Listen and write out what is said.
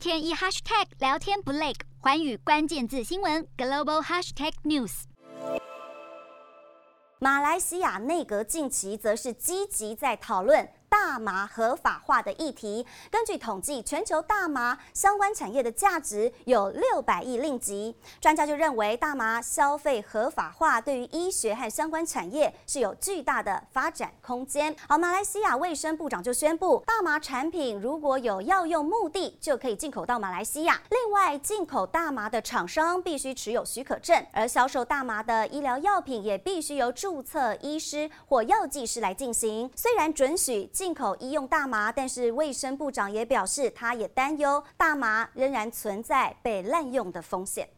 天一 hashtag 聊天不累，环宇关键字新闻 global hashtag news。马来西亚内阁近期则是积极在讨论。大麻合法化的议题，根据统计，全球大麻相关产业的价值有六百亿令吉。专家就认为，大麻消费合法化对于医学和相关产业是有巨大的发展空间。好，马来西亚卫生部长就宣布，大麻产品如果有药用目的，就可以进口到马来西亚。另外，进口大麻的厂商必须持有许可证，而销售大麻的医疗药品也必须由注册医师或药剂师来进行。虽然准许。进口医用大麻，但是卫生部长也表示，他也担忧大麻仍然存在被滥用的风险。